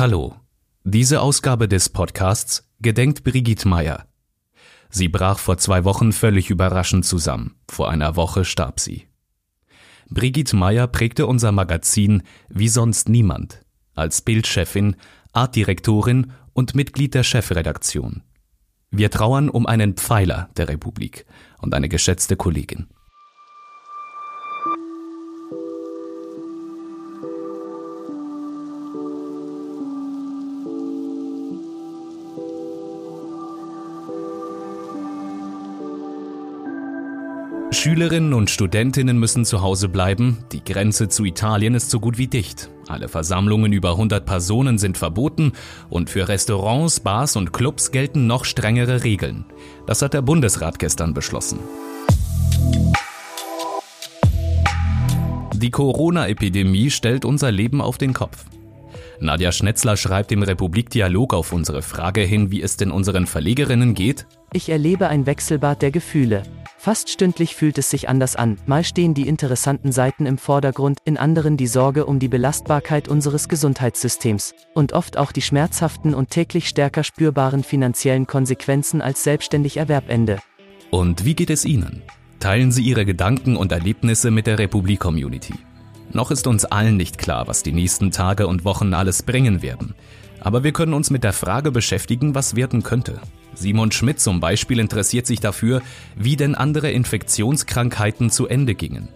Hallo. Diese Ausgabe des Podcasts gedenkt Brigitte Meyer. Sie brach vor zwei Wochen völlig überraschend zusammen. Vor einer Woche starb sie. Brigitte Meyer prägte unser Magazin wie sonst niemand. Als Bildchefin, Artdirektorin und Mitglied der Chefredaktion. Wir trauern um einen Pfeiler der Republik und eine geschätzte Kollegin. Schülerinnen und Studentinnen müssen zu Hause bleiben. Die Grenze zu Italien ist so gut wie dicht. Alle Versammlungen über 100 Personen sind verboten und für Restaurants, Bars und Clubs gelten noch strengere Regeln. Das hat der Bundesrat gestern beschlossen. Die Corona-Epidemie stellt unser Leben auf den Kopf. Nadja Schnetzler schreibt im Republikdialog auf unsere Frage hin, wie es denn unseren Verlegerinnen geht. Ich erlebe ein Wechselbad der Gefühle. Fast stündlich fühlt es sich anders an, mal stehen die interessanten Seiten im Vordergrund, in anderen die Sorge um die Belastbarkeit unseres Gesundheitssystems und oft auch die schmerzhaften und täglich stärker spürbaren finanziellen Konsequenzen als selbstständig Erwerbende. Und wie geht es Ihnen? Teilen Sie Ihre Gedanken und Erlebnisse mit der Republik-Community. Noch ist uns allen nicht klar, was die nächsten Tage und Wochen alles bringen werden. Aber wir können uns mit der Frage beschäftigen, was werden könnte. Simon Schmidt zum Beispiel interessiert sich dafür, wie denn andere Infektionskrankheiten zu Ende gingen.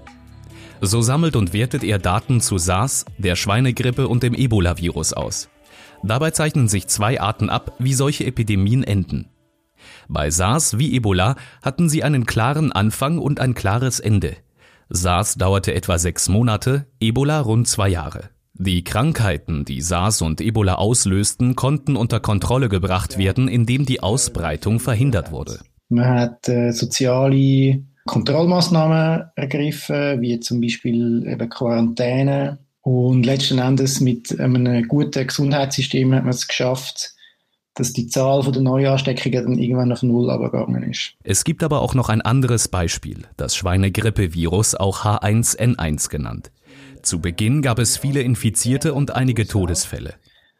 So sammelt und wertet er Daten zu SARS, der Schweinegrippe und dem Ebola-Virus aus. Dabei zeichnen sich zwei Arten ab, wie solche Epidemien enden. Bei SARS wie Ebola hatten sie einen klaren Anfang und ein klares Ende. SARS dauerte etwa sechs Monate, Ebola rund zwei Jahre. Die Krankheiten, die SARS und Ebola auslösten, konnten unter Kontrolle gebracht werden, indem die Ausbreitung verhindert wurde. Man hat äh, soziale Kontrollmaßnahmen ergriffen, wie zum Beispiel eben Quarantäne. Und letzten Endes mit einem guten Gesundheitssystem hat man es geschafft, dass die Zahl der Neuansteckungen dann irgendwann auf Null abgegangen ist. Es gibt aber auch noch ein anderes Beispiel, das Schweinegrippevirus, auch H1N1 genannt. Zu Beginn gab es viele Infizierte und einige Todesfälle.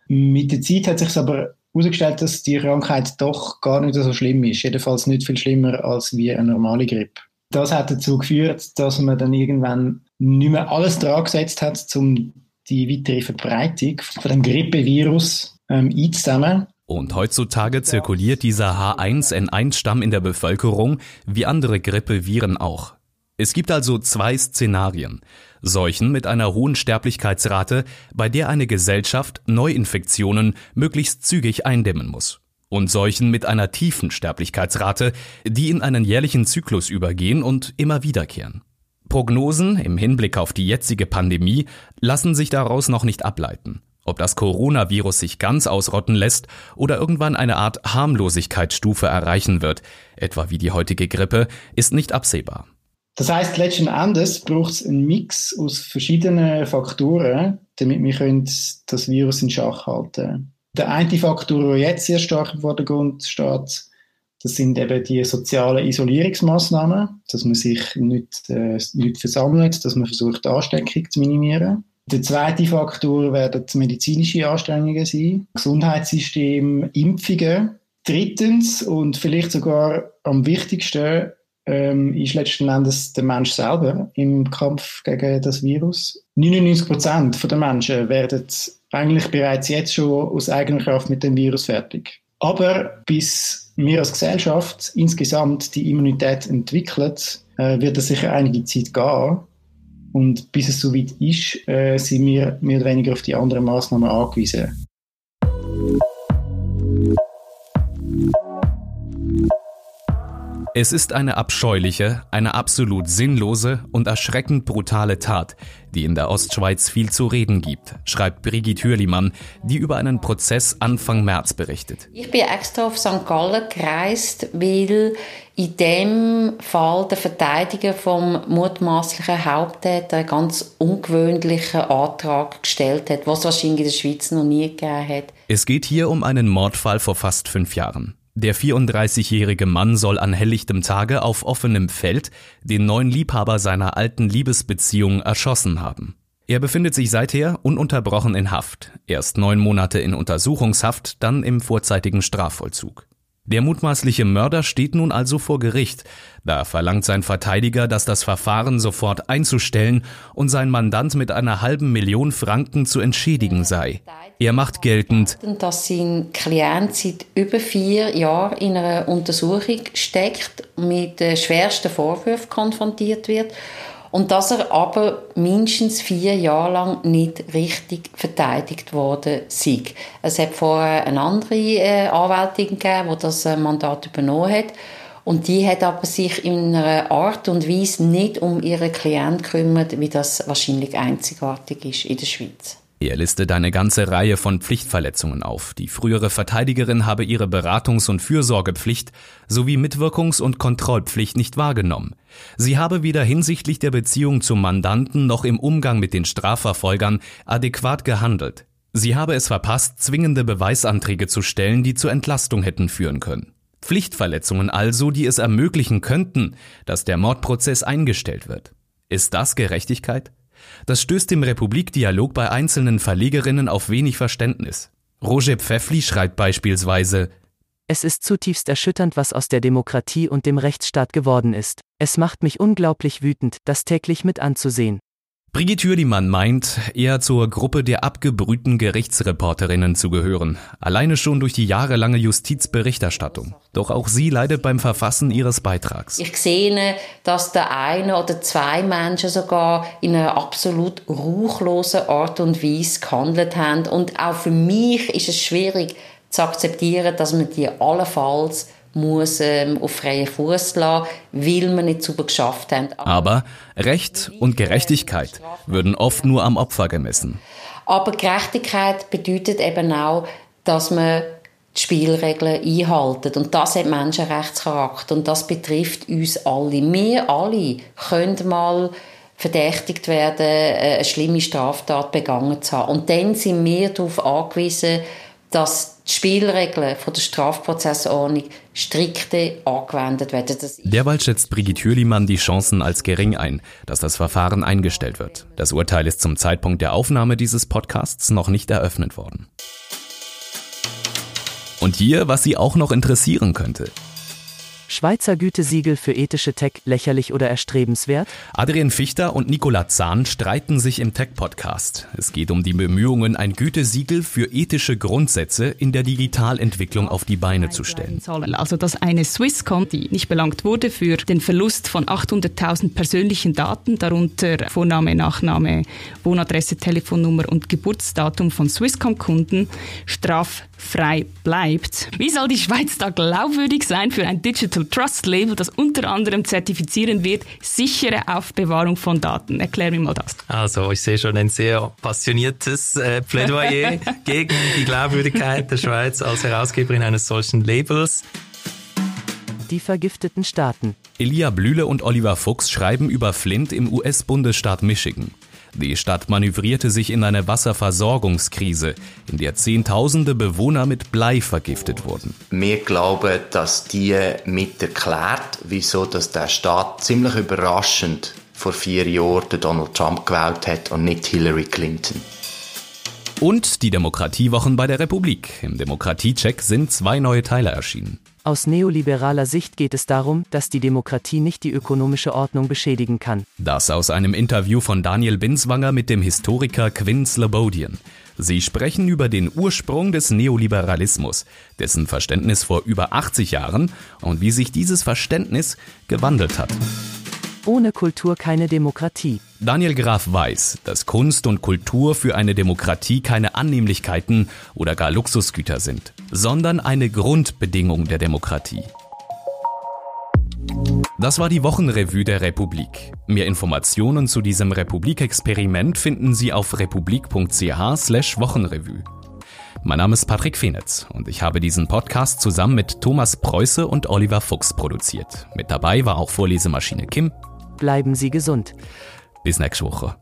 Mit der Zeit hat sich aber herausgestellt, dass die Krankheit doch gar nicht so schlimm ist. Jedenfalls nicht viel schlimmer als wie eine normale Grippe. Das hat dazu geführt, dass man dann irgendwann nicht mehr alles dran gesetzt hat, um die weitere Verbreitung von dem Grippevirus ähm, einzudämmen. Und heutzutage zirkuliert dieser H1N1-Stamm in der Bevölkerung wie andere Grippeviren auch. Es gibt also zwei Szenarien. Seuchen mit einer hohen Sterblichkeitsrate, bei der eine Gesellschaft Neuinfektionen möglichst zügig eindämmen muss. Und Seuchen mit einer tiefen Sterblichkeitsrate, die in einen jährlichen Zyklus übergehen und immer wiederkehren. Prognosen im Hinblick auf die jetzige Pandemie lassen sich daraus noch nicht ableiten. Ob das Coronavirus sich ganz ausrotten lässt oder irgendwann eine Art Harmlosigkeitsstufe erreichen wird, etwa wie die heutige Grippe, ist nicht absehbar. Das heißt, letzten Endes braucht es einen Mix aus verschiedenen Faktoren, damit wir das Virus in Schach halten können. Der eine Faktor, der jetzt sehr stark im Vordergrund steht, das sind eben die sozialen Isolierungsmaßnahmen, dass man sich nicht, äh, nicht versammelt, dass man versucht, die Ansteckung zu minimieren. Der zweite Faktor werden medizinische Anstrengungen sein, Gesundheitssystem, Impfungen. Drittens und vielleicht sogar am wichtigsten ähm, ist letzten Endes der Mensch selber im Kampf gegen das Virus. 99 Prozent der Menschen werden eigentlich bereits jetzt schon aus eigener Kraft mit dem Virus fertig. Aber bis wir als Gesellschaft insgesamt die Immunität entwickeln, äh, wird es sicher einige Zeit gehen. Und bis es soweit ist, äh, sind wir mehr oder weniger auf die anderen Maßnahmen angewiesen. Es ist eine abscheuliche, eine absolut sinnlose und erschreckend brutale Tat, die in der Ostschweiz viel zu reden gibt, schreibt Brigitte Hürlimann, die über einen Prozess Anfang März berichtet. Ich bin extra auf St. Gallen gereist, weil in dem Fall der Verteidiger vom mutmaßlichen Haupttäter einen ganz ungewöhnlichen Antrag gestellt hat, was es wahrscheinlich in der Schweiz noch nie gegeben hat. Es geht hier um einen Mordfall vor fast fünf Jahren. Der 34-jährige Mann soll an helllichtem Tage auf offenem Feld den neuen Liebhaber seiner alten Liebesbeziehung erschossen haben. Er befindet sich seither ununterbrochen in Haft, erst neun Monate in Untersuchungshaft, dann im vorzeitigen Strafvollzug. Der mutmaßliche Mörder steht nun also vor Gericht. Da verlangt sein Verteidiger, dass das Verfahren sofort einzustellen und sein Mandant mit einer halben Million Franken zu entschädigen sei. Er macht geltend, dass sein Klient seit über vier Jahren in einer Untersuchung steckt, mit schwersten Vorwürfen konfrontiert wird und dass er aber mindestens vier Jahre lang nicht richtig verteidigt worden sei. Es hat vorher eine andere äh, Anwältin gegeben, die das äh, Mandat übernommen hat. Und die hat aber sich in einer Art und Weise nicht um ihren Klienten gekümmert, wie das wahrscheinlich einzigartig ist in der Schweiz. Er listet eine ganze Reihe von Pflichtverletzungen auf. Die frühere Verteidigerin habe ihre Beratungs- und Fürsorgepflicht sowie Mitwirkungs- und Kontrollpflicht nicht wahrgenommen. Sie habe weder hinsichtlich der Beziehung zum Mandanten noch im Umgang mit den Strafverfolgern adäquat gehandelt. Sie habe es verpasst, zwingende Beweisanträge zu stellen, die zur Entlastung hätten führen können. Pflichtverletzungen also, die es ermöglichen könnten, dass der Mordprozess eingestellt wird. Ist das Gerechtigkeit? Das stößt im Republikdialog bei einzelnen Verlegerinnen auf wenig Verständnis. Roger Pfeffli schreibt beispielsweise Es ist zutiefst erschütternd, was aus der Demokratie und dem Rechtsstaat geworden ist. Es macht mich unglaublich wütend, das täglich mit anzusehen. Brigitte Hürlimann meint, eher zur Gruppe der abgebrühten Gerichtsreporterinnen zu gehören, alleine schon durch die jahrelange Justizberichterstattung. Doch auch sie leidet beim Verfassen ihres Beitrags. Ich sehe, dass der eine oder zwei Menschen sogar in einer absolut ruchlosen Art und Weise gehandelt haben. Und auch für mich ist es schwierig zu akzeptieren, dass man die allenfalls muss ähm, auf freien Fuß lassen, weil wir nicht super geschafft haben. Aber Recht und Gerechtigkeit würden oft nur am Opfer gemessen. Aber Gerechtigkeit bedeutet eben auch, dass man die Spielregeln einhalten. Und das hat Menschenrechtscharakter. Und das betrifft uns alle. Wir alle können mal verdächtigt werden, äh, eine schlimme Straftat begangen zu haben. Und dann sind wir darauf angewiesen, dass die Spielregeln von der Strafprozessordnung strikte angewendet werden. Derweil schätzt Brigitte Hürlimann die Chancen als gering ein, dass das Verfahren eingestellt wird. Das Urteil ist zum Zeitpunkt der Aufnahme dieses Podcasts noch nicht eröffnet worden. Und hier, was Sie auch noch interessieren könnte. Schweizer Gütesiegel für ethische Tech lächerlich oder erstrebenswert? Adrian Fichter und Nicola Zahn streiten sich im Tech-Podcast. Es geht um die Bemühungen, ein Gütesiegel für ethische Grundsätze in der Digitalentwicklung auf die Beine zu stellen. Also, dass eine Swisscom, die nicht belangt wurde für den Verlust von 800.000 persönlichen Daten, darunter Vorname, Nachname, Wohnadresse, Telefonnummer und Geburtsdatum von Swisscom-Kunden, straffrei bleibt. Wie soll die Schweiz da glaubwürdig sein für ein Digital Trust Label, das unter anderem zertifizieren wird, sichere Aufbewahrung von Daten. Erklär mir mal das. Also, ich sehe schon ein sehr passioniertes äh, Plädoyer gegen die Glaubwürdigkeit der Schweiz als Herausgeberin eines solchen Labels. Die vergifteten Staaten. Elia Blühle und Oliver Fuchs schreiben über Flint im US-Bundesstaat Michigan. Die Stadt manövrierte sich in eine Wasserversorgungskrise, in der Zehntausende Bewohner mit Blei vergiftet wurden. Wir glauben, dass die mit erklärt, wieso dass der Staat ziemlich überraschend vor vier Jahren Donald Trump gewählt hat und nicht Hillary Clinton. Und die Demokratiewochen bei der Republik. Im Demokratiecheck sind zwei neue Teile erschienen. Aus neoliberaler Sicht geht es darum, dass die Demokratie nicht die ökonomische Ordnung beschädigen kann. Das aus einem Interview von Daniel Binswanger mit dem Historiker Quinn Slobodian. Sie sprechen über den Ursprung des Neoliberalismus, dessen Verständnis vor über 80 Jahren und wie sich dieses Verständnis gewandelt hat. Ohne Kultur keine Demokratie. Daniel Graf weiß, dass Kunst und Kultur für eine Demokratie keine Annehmlichkeiten oder gar Luxusgüter sind, sondern eine Grundbedingung der Demokratie. Das war die Wochenrevue der Republik. Mehr Informationen zu diesem Republik-Experiment finden Sie auf republik.ch/slash Wochenrevue. Mein Name ist Patrick Fenitz und ich habe diesen Podcast zusammen mit Thomas Preuße und Oliver Fuchs produziert. Mit dabei war auch Vorlesemaschine Kim. Bleiben Sie gesund. Bis nächste Woche.